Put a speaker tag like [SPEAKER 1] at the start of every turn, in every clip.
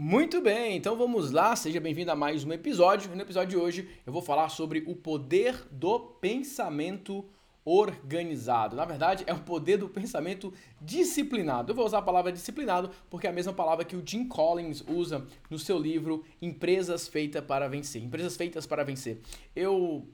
[SPEAKER 1] Muito bem, então vamos lá, seja bem-vindo a mais um episódio. No episódio de hoje eu vou falar sobre o poder do pensamento organizado. Na verdade, é o poder do pensamento disciplinado. Eu vou usar a palavra disciplinado porque é a mesma palavra que o Jim Collins usa no seu livro Empresas Feitas para Vencer. Empresas Feitas para Vencer. Eu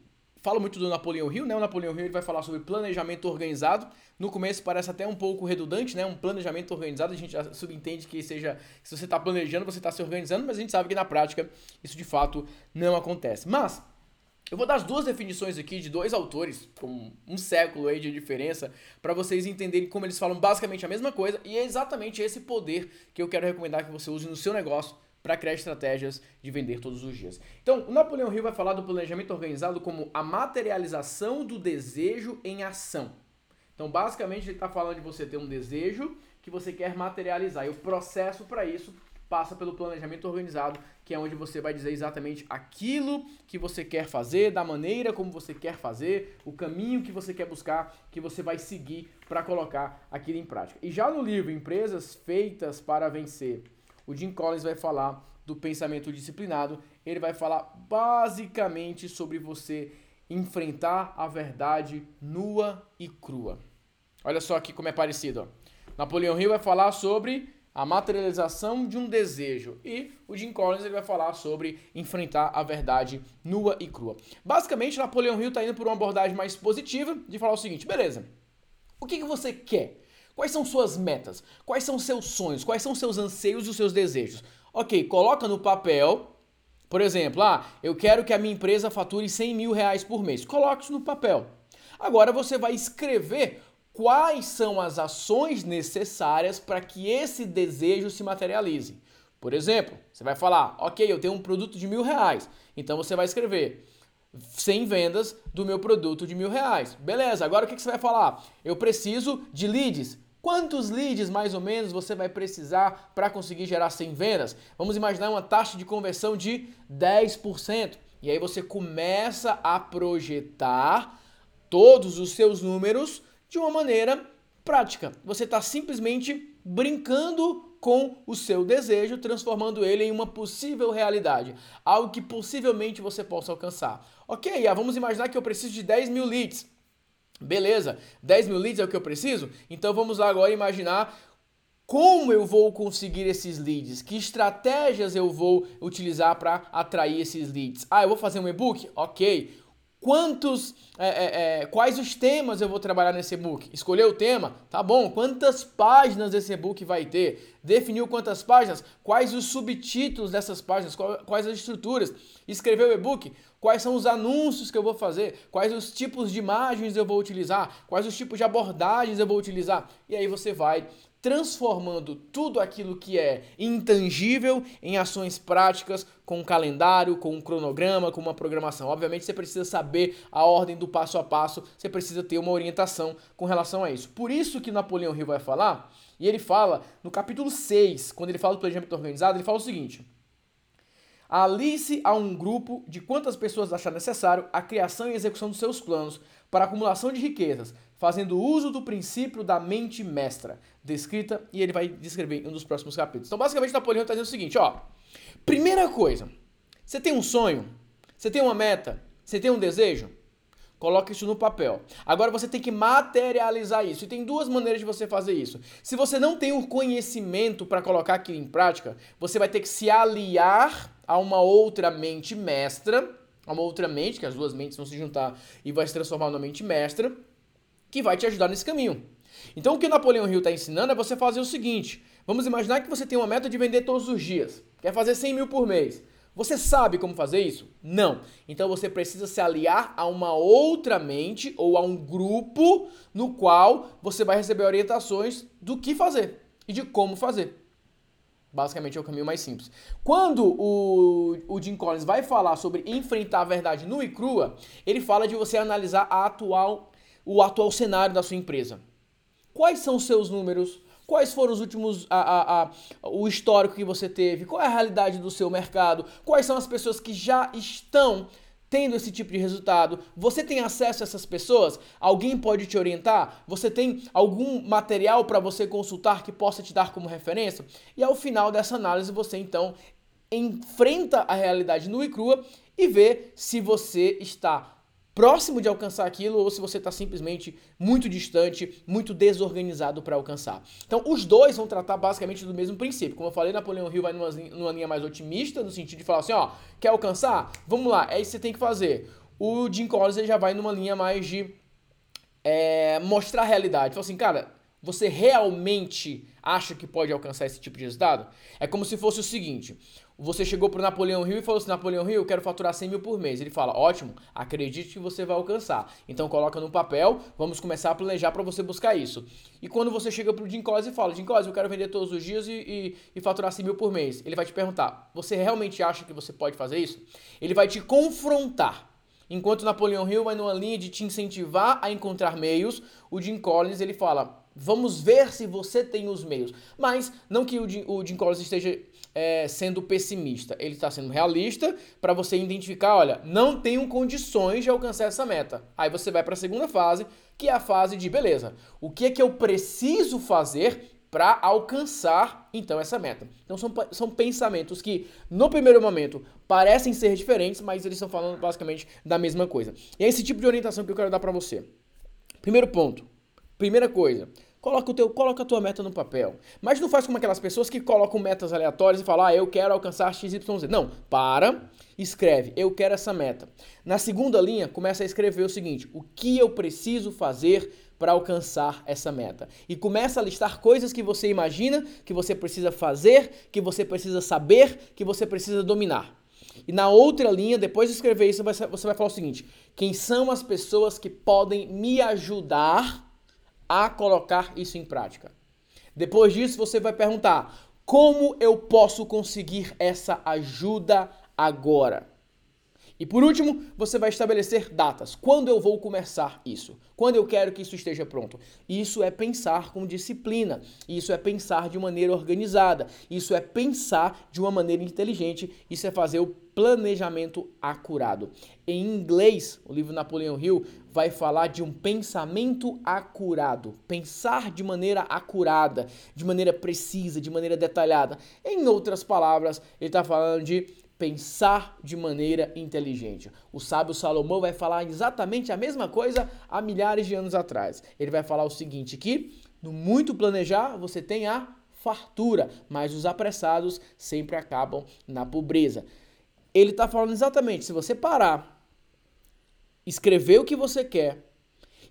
[SPEAKER 1] falo muito do Napoleão Hill, né? O Napoleão Hill ele vai falar sobre planejamento organizado. No começo parece até um pouco redundante, né? Um planejamento organizado, a gente já subentende que seja, se você está planejando, você está se organizando, mas a gente sabe que na prática isso de fato não acontece. Mas eu vou dar as duas definições aqui de dois autores, com um século aí de diferença, para vocês entenderem como eles falam basicamente a mesma coisa, e é exatamente esse poder que eu quero recomendar que você use no seu negócio para criar estratégias de vender todos os dias. Então, o Napoleão Hill vai falar do planejamento organizado como a materialização do desejo em ação. Então, basicamente, ele está falando de você ter um desejo que você quer materializar. E o processo para isso passa pelo planejamento organizado, que é onde você vai dizer exatamente aquilo que você quer fazer, da maneira como você quer fazer, o caminho que você quer buscar, que você vai seguir para colocar aquilo em prática. E já no livro Empresas Feitas para Vencer, o Jim Collins vai falar do pensamento disciplinado. Ele vai falar basicamente sobre você enfrentar a verdade nua e crua. Olha só aqui como é parecido. Napoleão Hill vai falar sobre a materialização de um desejo e o Jim Collins ele vai falar sobre enfrentar a verdade nua e crua. Basicamente, Napoleão Hill está indo por uma abordagem mais positiva de falar o seguinte: beleza, o que, que você quer? Quais são suas metas? Quais são seus sonhos? Quais são seus anseios e os seus desejos? Ok, coloca no papel. Por exemplo, ah, eu quero que a minha empresa fature 100 mil reais por mês. Coloque isso no papel. Agora você vai escrever quais são as ações necessárias para que esse desejo se materialize. Por exemplo, você vai falar, ok, eu tenho um produto de mil reais. Então você vai escrever 100 vendas do meu produto de mil reais. Beleza, agora o que você vai falar? Eu preciso de leads. Quantos leads mais ou menos você vai precisar para conseguir gerar 100 vendas? Vamos imaginar uma taxa de conversão de 10%. E aí você começa a projetar todos os seus números de uma maneira prática. Você está simplesmente brincando com o seu desejo, transformando ele em uma possível realidade, algo que possivelmente você possa alcançar. Ok, vamos imaginar que eu preciso de 10 mil leads. Beleza, 10 mil leads é o que eu preciso? Então vamos lá agora imaginar como eu vou conseguir esses leads, que estratégias eu vou utilizar para atrair esses leads. Ah, eu vou fazer um e-book? Ok. Quantos, é, é, é, quais os temas eu vou trabalhar nesse e-book? Escolher o tema? Tá bom. Quantas páginas esse e-book vai ter? Definiu quantas páginas? Quais os subtítulos dessas páginas? Quais as estruturas? Escrever o e-book? Quais são os anúncios que eu vou fazer? Quais os tipos de imagens eu vou utilizar? Quais os tipos de abordagens eu vou utilizar? E aí você vai transformando tudo aquilo que é intangível em ações práticas, com um calendário, com um cronograma, com uma programação. Obviamente você precisa saber a ordem do passo a passo, você precisa ter uma orientação com relação a isso. Por isso que Napoleão Hill vai falar, e ele fala no capítulo 6, quando ele fala do planejamento organizado, ele fala o seguinte: Alice a um grupo de quantas pessoas achar necessário a criação e execução dos seus planos para acumulação de riquezas, fazendo uso do princípio da mente mestra, descrita e ele vai descrever em um dos próximos capítulos. Então, basicamente, Napoleão está dizendo o seguinte: ó, primeira coisa, você tem um sonho, você tem uma meta, você tem um desejo, Coloque isso no papel. Agora você tem que materializar isso. E tem duas maneiras de você fazer isso. Se você não tem o conhecimento para colocar aquilo em prática, você vai ter que se aliar a uma outra mente mestra, a uma outra mente, que as duas mentes vão se juntar e vai se transformar numa mente mestra, que vai te ajudar nesse caminho. Então o que o Napoleão Hill está ensinando é você fazer o seguinte: vamos imaginar que você tem uma meta de vender todos os dias, quer fazer 100 mil por mês. Você sabe como fazer isso? Não. Então você precisa se aliar a uma outra mente ou a um grupo no qual você vai receber orientações do que fazer e de como fazer. Basicamente é o caminho mais simples. Quando o, o Jim Collins vai falar sobre enfrentar a verdade nua e crua, ele fala de você analisar a atual, o atual cenário da sua empresa. Quais são os seus números? Quais foram os últimos. A, a, a, o histórico que você teve? Qual é a realidade do seu mercado? Quais são as pessoas que já estão tendo esse tipo de resultado? Você tem acesso a essas pessoas? Alguém pode te orientar? Você tem algum material para você consultar que possa te dar como referência? E ao final dessa análise, você então enfrenta a realidade nua e crua e vê se você está próximo de alcançar aquilo ou se você está simplesmente muito distante, muito desorganizado para alcançar. Então, os dois vão tratar basicamente do mesmo princípio. Como eu falei, Napoleão Hill vai numa, numa linha mais otimista, no sentido de falar assim, ó, quer alcançar? Vamos lá, é isso que você tem que fazer. O Jim Collins já vai numa linha mais de é, mostrar a realidade. Fala assim, cara, você realmente acha que pode alcançar esse tipo de resultado? É como se fosse o seguinte: você chegou pro Napoleão Hill e falou assim: Napoleão Hill, eu quero faturar 100 mil por mês. Ele fala: ótimo, acredite que você vai alcançar. Então coloca no papel, vamos começar a planejar para você buscar isso. E quando você chega pro Jim Collins e fala: Jim Collins, eu quero vender todos os dias e, e, e faturar 100 mil por mês. Ele vai te perguntar: você realmente acha que você pode fazer isso? Ele vai te confrontar. Enquanto Napoleão Hill vai numa linha de te incentivar a encontrar meios, o Jim Collins ele fala: Vamos ver se você tem os meios. Mas não que o Jim, o Jim Collins esteja é, sendo pessimista. Ele está sendo realista para você identificar, olha, não tenho condições de alcançar essa meta. Aí você vai para a segunda fase, que é a fase de, beleza, o que é que eu preciso fazer para alcançar então essa meta. Então são, são pensamentos que no primeiro momento parecem ser diferentes, mas eles estão falando basicamente da mesma coisa. E é esse tipo de orientação que eu quero dar para você. Primeiro ponto, primeira coisa, Coloca, o teu, coloca a tua meta no papel. Mas não faz como aquelas pessoas que colocam metas aleatórias e falam, ah, eu quero alcançar XYZ. Não, para, escreve, eu quero essa meta. Na segunda linha, começa a escrever o seguinte, o que eu preciso fazer para alcançar essa meta. E começa a listar coisas que você imagina que você precisa fazer, que você precisa saber, que você precisa dominar. E na outra linha, depois de escrever isso, você vai falar o seguinte: quem são as pessoas que podem me ajudar a colocar isso em prática. Depois disso, você vai perguntar: como eu posso conseguir essa ajuda agora? E por último, você vai estabelecer datas. Quando eu vou começar isso? Quando eu quero que isso esteja pronto? Isso é pensar com disciplina. Isso é pensar de maneira organizada. Isso é pensar de uma maneira inteligente. Isso é fazer o planejamento acurado. Em inglês, o livro Napoleão Hill vai falar de um pensamento acurado, pensar de maneira acurada, de maneira precisa, de maneira detalhada. Em outras palavras, ele está falando de pensar de maneira inteligente. O sábio Salomão vai falar exatamente a mesma coisa há milhares de anos atrás. Ele vai falar o seguinte que no muito planejar você tem a fartura, mas os apressados sempre acabam na pobreza. Ele está falando exatamente, se você parar, escrever o que você quer,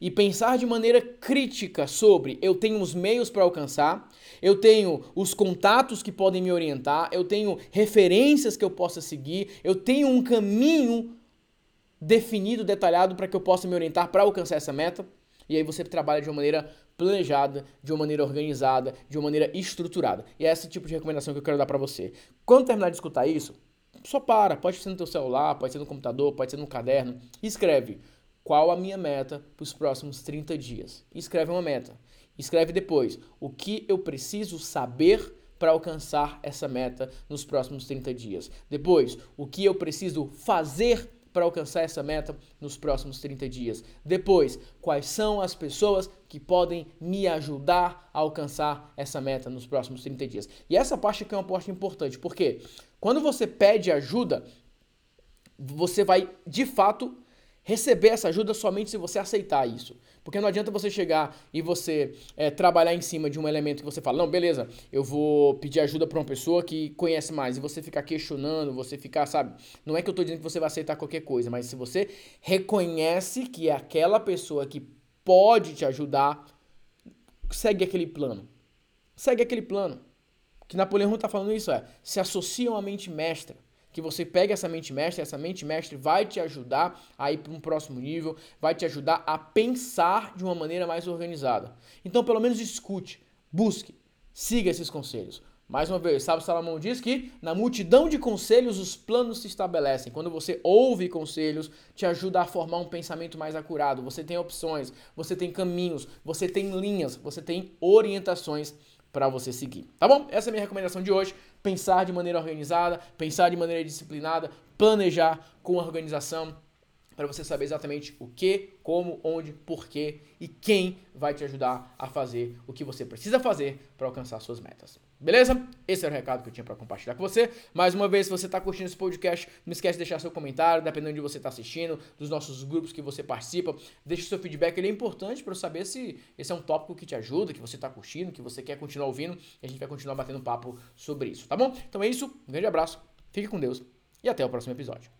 [SPEAKER 1] e pensar de maneira crítica sobre eu tenho os meios para alcançar, eu tenho os contatos que podem me orientar, eu tenho referências que eu possa seguir, eu tenho um caminho definido, detalhado para que eu possa me orientar para alcançar essa meta. E aí você trabalha de uma maneira planejada, de uma maneira organizada, de uma maneira estruturada. E é esse tipo de recomendação que eu quero dar para você. Quando terminar de escutar isso, só para, pode ser no teu celular, pode ser no computador, pode ser no caderno, escreve qual a minha meta para os próximos 30 dias. Escreve uma meta. Escreve depois o que eu preciso saber para alcançar essa meta nos próximos 30 dias. Depois, o que eu preciso fazer para alcançar essa meta nos próximos 30 dias. Depois, quais são as pessoas que podem me ajudar a alcançar essa meta nos próximos 30 dias. E essa parte aqui é uma parte importante, porque quando você pede ajuda, você vai de fato receber essa ajuda somente se você aceitar isso. Porque não adianta você chegar e você é, trabalhar em cima de um elemento que você fala, não, beleza, eu vou pedir ajuda para uma pessoa que conhece mais, e você ficar questionando, você ficar, sabe? Não é que eu estou dizendo que você vai aceitar qualquer coisa, mas se você reconhece que é aquela pessoa que pode te ajudar, segue aquele plano. Segue aquele plano. Que Napoleão está falando isso é, se associam à mente mestra que você pegue essa mente mestre, essa mente mestre vai te ajudar a ir para um próximo nível, vai te ajudar a pensar de uma maneira mais organizada. Então, pelo menos escute, busque, siga esses conselhos. Mais uma vez, Sábio Salomão diz que na multidão de conselhos os planos se estabelecem. Quando você ouve conselhos, te ajuda a formar um pensamento mais acurado. Você tem opções, você tem caminhos, você tem linhas, você tem orientações para você seguir. Tá bom? Essa é a minha recomendação de hoje. Pensar de maneira organizada, pensar de maneira disciplinada, planejar com organização para você saber exatamente o que, como, onde, porquê e quem vai te ajudar a fazer o que você precisa fazer para alcançar suas metas. Beleza? Esse era o recado que eu tinha para compartilhar com você. Mais uma vez, se você está curtindo esse podcast, não esquece de deixar seu comentário, dependendo de onde você está assistindo, dos nossos grupos que você participa. Deixe seu feedback, ele é importante para eu saber se esse é um tópico que te ajuda, que você está curtindo, que você quer continuar ouvindo. E a gente vai continuar batendo papo sobre isso, tá bom? Então é isso, um grande abraço, fique com Deus e até o próximo episódio.